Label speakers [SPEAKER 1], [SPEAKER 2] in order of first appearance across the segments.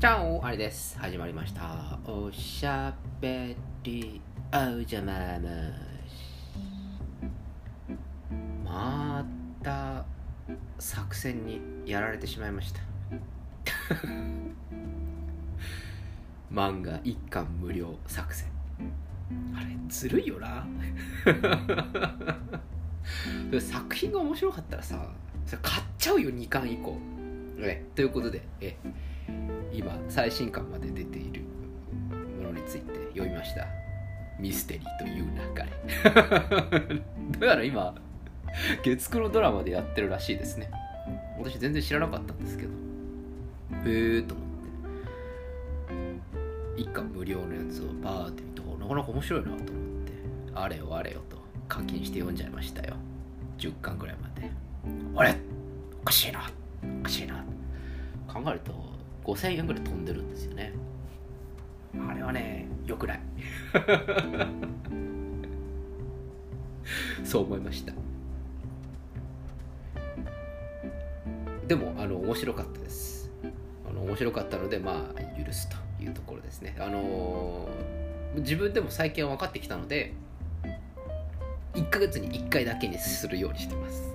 [SPEAKER 1] チャオあれです。始まりました。おしゃべりおじゃまむまた作戦にやられてしまいました。漫画一巻無料作戦。あれずるいよな。作品が面白かったらさそれ買っちゃうよ2巻以降。ということでえ今最新刊まで出ているものについて読みました。ミステリーという流れ。どうやら今月9のドラマでやってるらしいですね。私全然知らなかったんですけど。へえと思って。一巻無料のやつをバーって見るとなかなか面白いなと思って。あれよあれよと。課金して読んじゃいましたよ。10巻ぐらいまで。あれ？おかしいな。おかしいな。考えると5000円ぐらい飛んでるんですよね。あれはねよくない。そう思いました。でもあの面白かったです。あの面白かったのでまあ許すというところですね。あの自分でも最近は分かってきたので1ヶ月に1回だけにするようにしてます。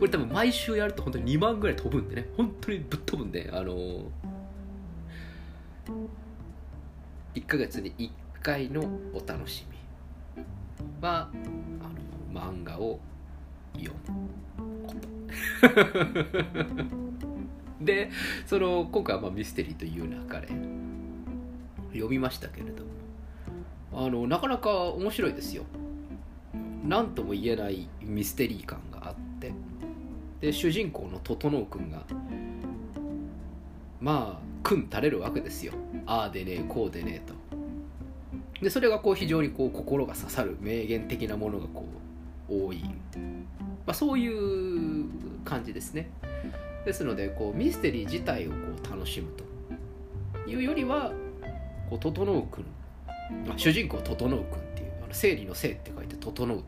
[SPEAKER 1] これ多分毎週やると本当に2万ぐらい飛ぶんでね。本当にぶっ飛ぶんであの1ヶ月に1回のお楽しみはあの漫画を読む。でその今回はまあミステリーという流れ読みましたけれども。あのなかなか面白いですよ。何とも言えないミステリー感。で主人公の整君がまあ君垂れるわけですよ。ああでねえこうでねえと。でそれがこう非常にこう心が刺さる名言的なものがこう多い、まあ、そういう感じですね。ですのでこうミステリー自体をこう楽しむというよりはこう整君主人公整君っていうあの生理の生って書いて整うっ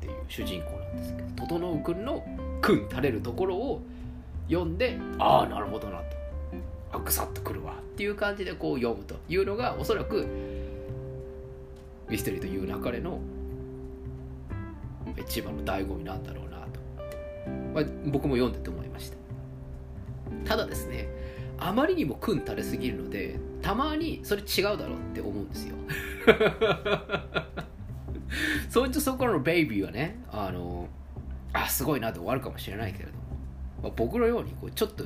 [SPEAKER 1] ていう主人公なんですけど整君の君垂れるところを読んでああなるほどなと。あぐさっとくるわ。っていう感じでこう読むというのがおそらくミステリーという流れの一番の醍醐味なんだろうなと、まあ、僕も読んでて思いました。ただですねあまりにも君垂れすぎるのでたまにそれ違うだろうって思うんですよ。そいつそこのベイビーはねあのあすごいなって終わるかもしれないけれども、まあ、僕のようにこうちょっと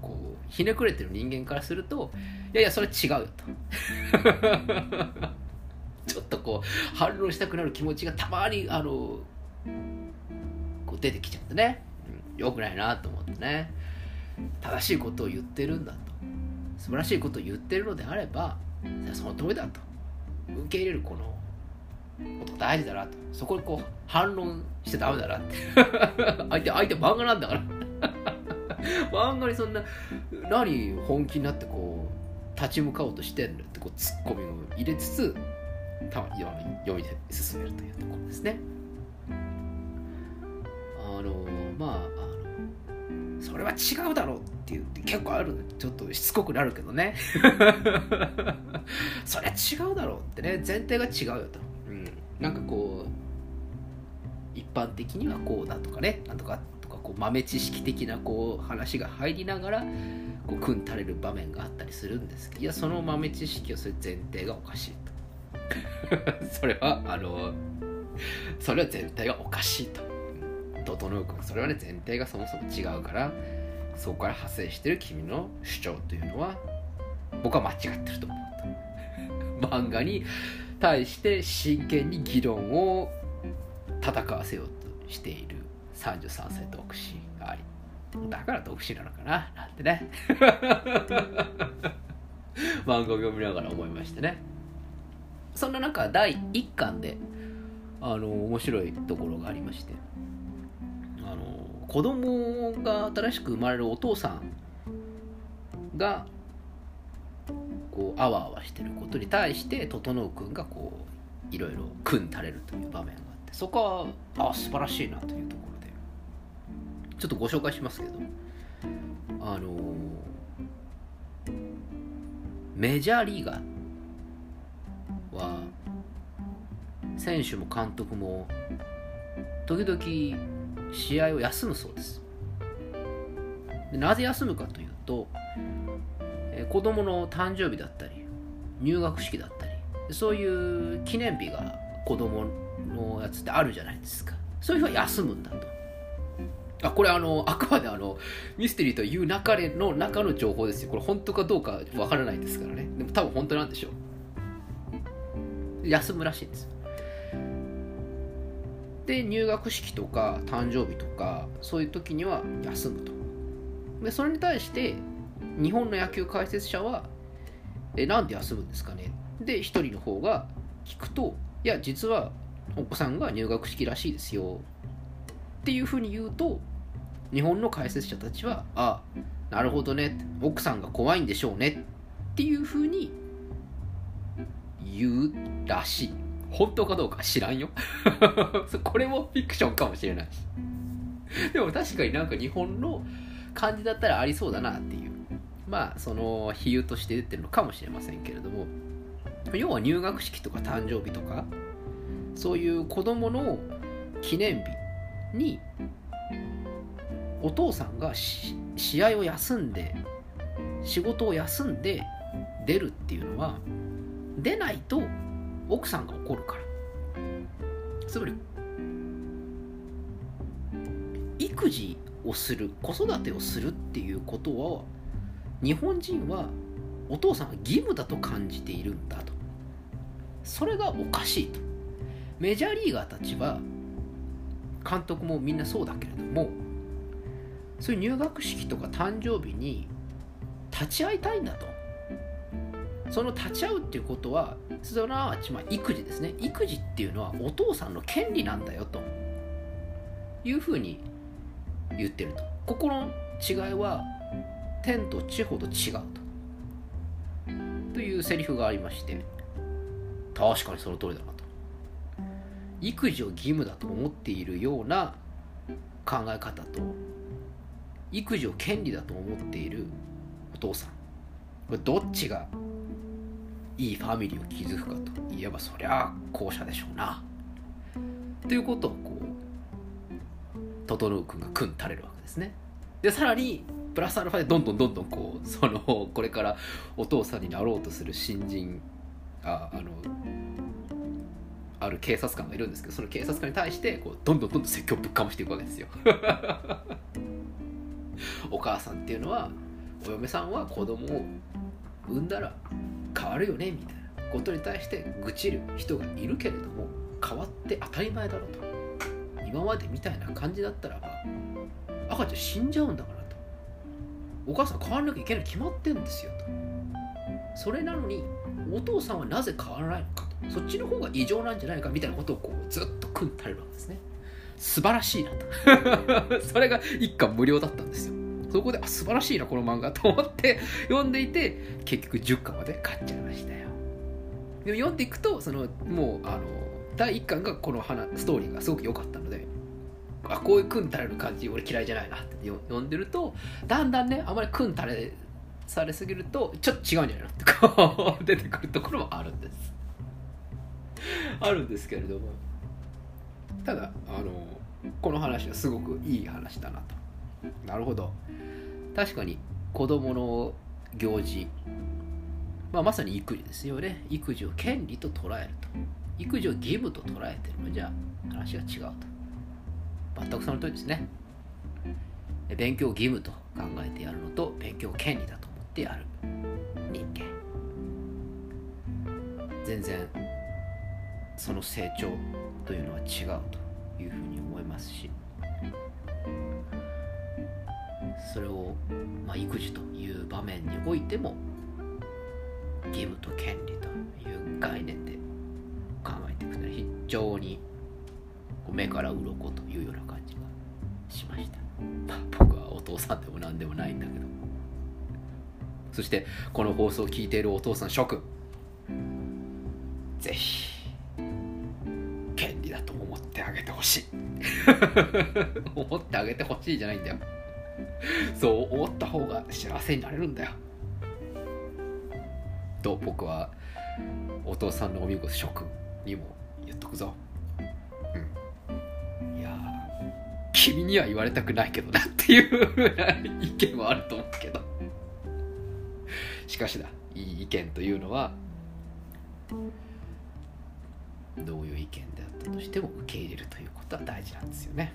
[SPEAKER 1] こうひねくれてる人間からするといやいやそれ違うよと。ちょっとこう反論したくなる気持ちがたまにあのこう出てきちゃってね、うん、よくないなと思ってね。正しいことを言ってるんだと。素晴らしいことを言ってるのであればその通りだと。受け入れるこの大事だなと。そこにこう反論してダメだなって。相手相手漫画なんだから。漫画にそんな何本気になってこう立ち向かおうとしてんのってこうツッコミを入れつつたまに読みで進めるというところですね。あのまああのそれは違うだろうって言って結構あるちょっとしつこくなるけどね。そりゃ違うだろうってね。前提が違うよと、なんかこう一般的にはこうだとかねなんとかとかこう豆知識的なこう話が入りながらこう組ん垂れる場面があったりするんです。けどいやその豆知識をする前提がおかしいと。それはあのそれは前提がおかしいと。整君それはね前提がそもそも違うからそこから派生してる君の主張というのは僕は間違ってると思うと。漫画に対して真剣に議論を戦わせようとしている33歳独身がありだから独身なのかななんてね。漫画を読みながら思いましてね。そんな中第1巻であの面白いところがありまして。あの子供が新しく生まれるお父さんがこうあわあわしてることに対して整君がこういろいろ組ん垂れるという場面があってそこはあ素晴らしいなというところで。ちょっとご紹介しますけどあのメジャーリーガーは選手も監督も時々試合を休むそうです。でなぜ休むかというと、子供の誕生日だったり入学式だったりそういう記念日が子供のやつってあるじゃないですか。そういう日は休むんだと。あこれあのあくまであのミステリーという中での中の情報ですよ。これ本当かどうかわからないですからね。でも多分本当なんでしょう。休むらしいんですで入学式とか誕生日とかそういう時には休むと。でそれに対して日本の野球解説者はえなんで休むんですかね？で一人の方が聞くといや実はお子さんが入学式らしいですよ。っていうふうに言うと日本の解説者たちはあなるほどね。奥さんが怖いんでしょうね。っていうふうに言うらしい。本当かどうか知らんよ。これもフィクションかもしれないし。でも確かになんか日本の感じだったらありそうだなっていう。まあその比喩として出てるのかもしれませんけれども要は入学式とか誕生日とかそういう子供の記念日にお父さんが試合を休んで仕事を休んで出るっていうのは出ないと奥さんが怒るから。つまり育児をする子育てをするっていうことは日本人はお父さんが義務だと感じているんだと。それがおかしいと。メジャーリーガーたちは監督もみんなそうだけれどもそういう入学式とか誕生日に立ち会いたいんだと。その立ち会うっていうことはすなわちま育児ですね。育児っていうのはお父さんの権利なんだよと。いうふうに言ってると。ここの違いは天と地ほど違うと。というセリフがありまして確かにその通りだなと。育児を義務だと思っているような考え方と育児を権利だと思っているお父さん。これどっちがいいファミリーを築くかといえばそりゃ後者でしょうな。ということをこう整君が組ん垂れるわけですね。でさらにプラスアルファでどんどんどんどんこうそのこれからお父さんになろうとする新人ああのある警察官がいるんですけどその警察官に対してこうどんどんどんどん説教ぶっかましていくわけですよ。お母さんっていうのはお嫁さんは子供を産んだら変わるよねみたいなことに対して愚痴る人がいるけれども変わって当たり前だろうと。今までみたいな感じだったらば赤ちゃん死んじゃうんだから。お母さん変わらなきゃいけない決まってんですよと。それなのにお父さんはなぜ変わらないのかと。そっちの方が異常なんじゃないかみたいなことをこうずっと組んたれるわけですね。素晴らしいなと。それが一巻無料だったんですよ。そこであ素晴らしいなこの漫画と思って読んでいて結局10巻まで買っちゃいましたよ。でも読んでいくとそのもうあの第1巻がこの花ストーリーがすごく良かったのあこういう組んたれる感じ俺嫌いじゃないなって読んでるとだんだんねあまり組んたれされすぎるとちょっと違うんじゃないのってこう 出てくるところもあるんです。あるんですけれども。ただあのこの話はすごくいい話だなと。なるほど。確かに子供の行事、まあ、まさに育児ですよね。育児を権利と捉えると。育児を義務と捉えてる。のじゃ話が違うと。全くその通りですね。勉強義務と考えてやるのと勉強権利だと思ってやる人間。全然その成長というのは違うというふうに思いますしそれを、まあ、育児という場面においても義務と権利という概念で考えていくというのは非常に目から鱗というような感じがしました、僕はお父さんでも何でもないんだけど。そしてこの放送を聞いているお父さん諸君ぜひ権利だと思ってあげてほしい。思ってあげてほしいじゃないんだよ。そう思った方が幸せになれるんだよ。と僕はお父さんのお見事諸君にも言っとくぞ。君には言われたくないけどなっていう意見はあると思うけどしかしだいい意見というのはどういう意見であったとしても受け入れるということは大事なんですよね。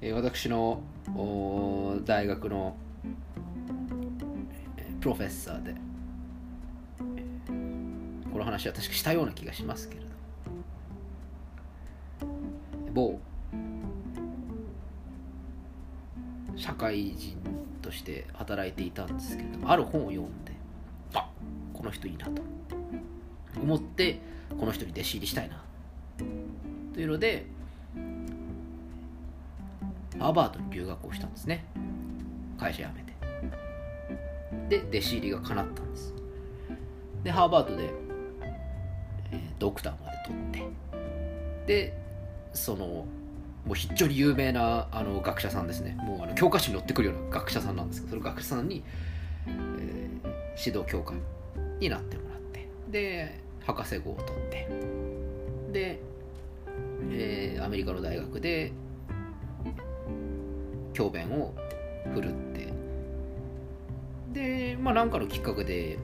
[SPEAKER 1] え私の大学のプロフェッサーでこの話は確かしたような気がしますけれど某社会人として働いていたんですけれどもある本を読んであこの人いいなと。思ってこの人に弟子入りしたいな。というのでハーバードに留学をしたんですね。会社辞めて。で弟子入りが叶ったんです。でハーバードで、えー、ドクターまで取って。でそのもう非常に有名なあの学者さんですね。もうあの教科書に載ってくるような学者さんなんですけどその学者さんに、えー、指導教官になってもらって。で博士号を取って。で、えー、アメリカの大学で教鞭を振るって。でまあ何かのきっかけで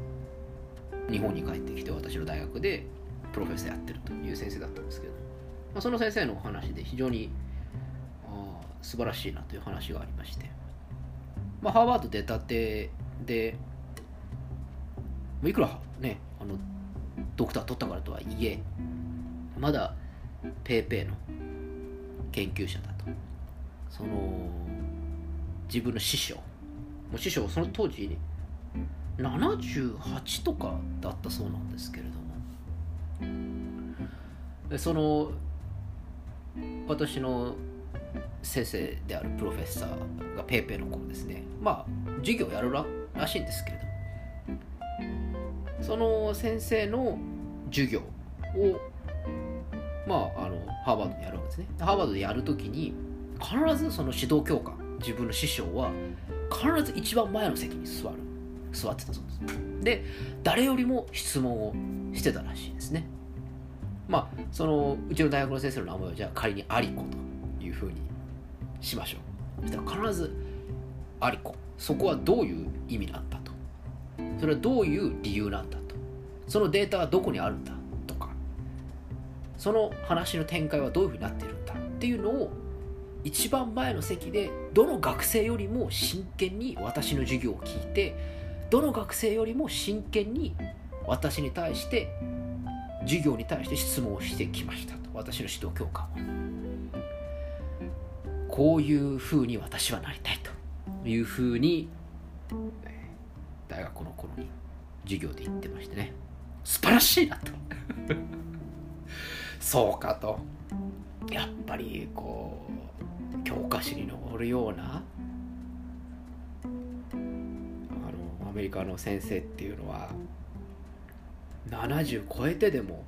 [SPEAKER 1] 日本に帰ってきて私の大学でプロフェッサーやってるという先生だったんですけど、まあ、その先生のお話で非常に素晴らしいなという話がありまして、まあ、ハーバード出たてでいくらねあのドクター取ったからとはいえまだペーペーの研究者だと。その自分の師匠。もう師匠その当時78とかだったそうなんですけれども。その私の先生であるプロフェッサーがペーペーの頃ですね。まあ授業やるららしいんですけれどその先生の授業をまああのハーバードでやるわけですね。ハーバードでやるときに必ずその指導教官自分の師匠は必ず一番前の席に座る。座ってたそうです。で誰よりも質問をしてたらしいですね。まあそのうちの大学の先生の名前はじゃあ仮にアリコというふうにしましょう。そしたら必ずアリコそこはどういう意味なんだと。それはどういう理由なんだと。そのデータはどこにあるんだとか。その話の展開はどういうふうになっているんだっていうのを一番前の席でどの学生よりも真剣に私の授業を聞いてどの学生よりも真剣に私に対して授業に対して質問をしてきましたと。私の指導教官は。こういうふうに私はなりたいというふうに大学の頃に授業で言ってましてね。素晴らしいなと。そうかと。やっぱりこう教科書に載るようなあのアメリカの先生っていうのは70超えてでも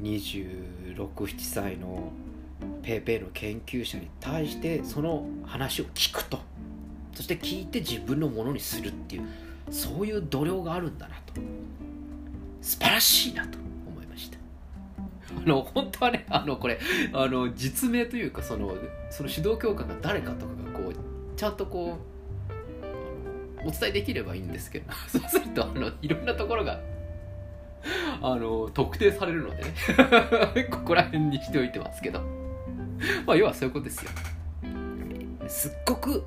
[SPEAKER 1] 2627歳のペーペーの研究者に対してその話を聞くと。そして聞いて自分のものにするっていうそういう度量があるんだなと。素晴らしいなと思いました。あの本当はねあのこれあの実名というかそのその指導教官が誰かとかがこうちゃんとこうお伝えできればいいんですけど そうするとあのいろんなところがあの特定されるのでね。ここら辺にしておいてますけど。まあ要はそういうことですよ。すっごく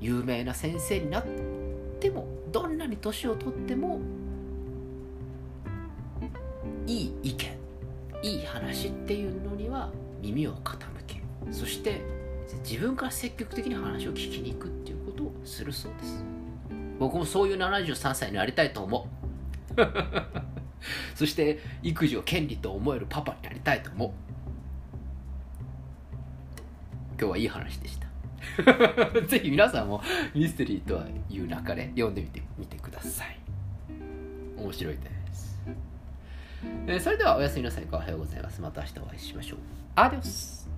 [SPEAKER 1] 有名な先生になってもどんなに年を取ってもいい意見いい話っていうのには耳を傾けそして自分から積極的に話を聞きに行くっていうことをするそうです。僕もそういう73歳になりたいと思う。そして育児を権利と思えるパパになりたいと思う。今日はいい話でした ぜひ皆さんもミステリーとはいう中で読んでみてみてください面白いですえー、それではおやすみなさい。おはようございます。また明日お会いしましょう。アディオス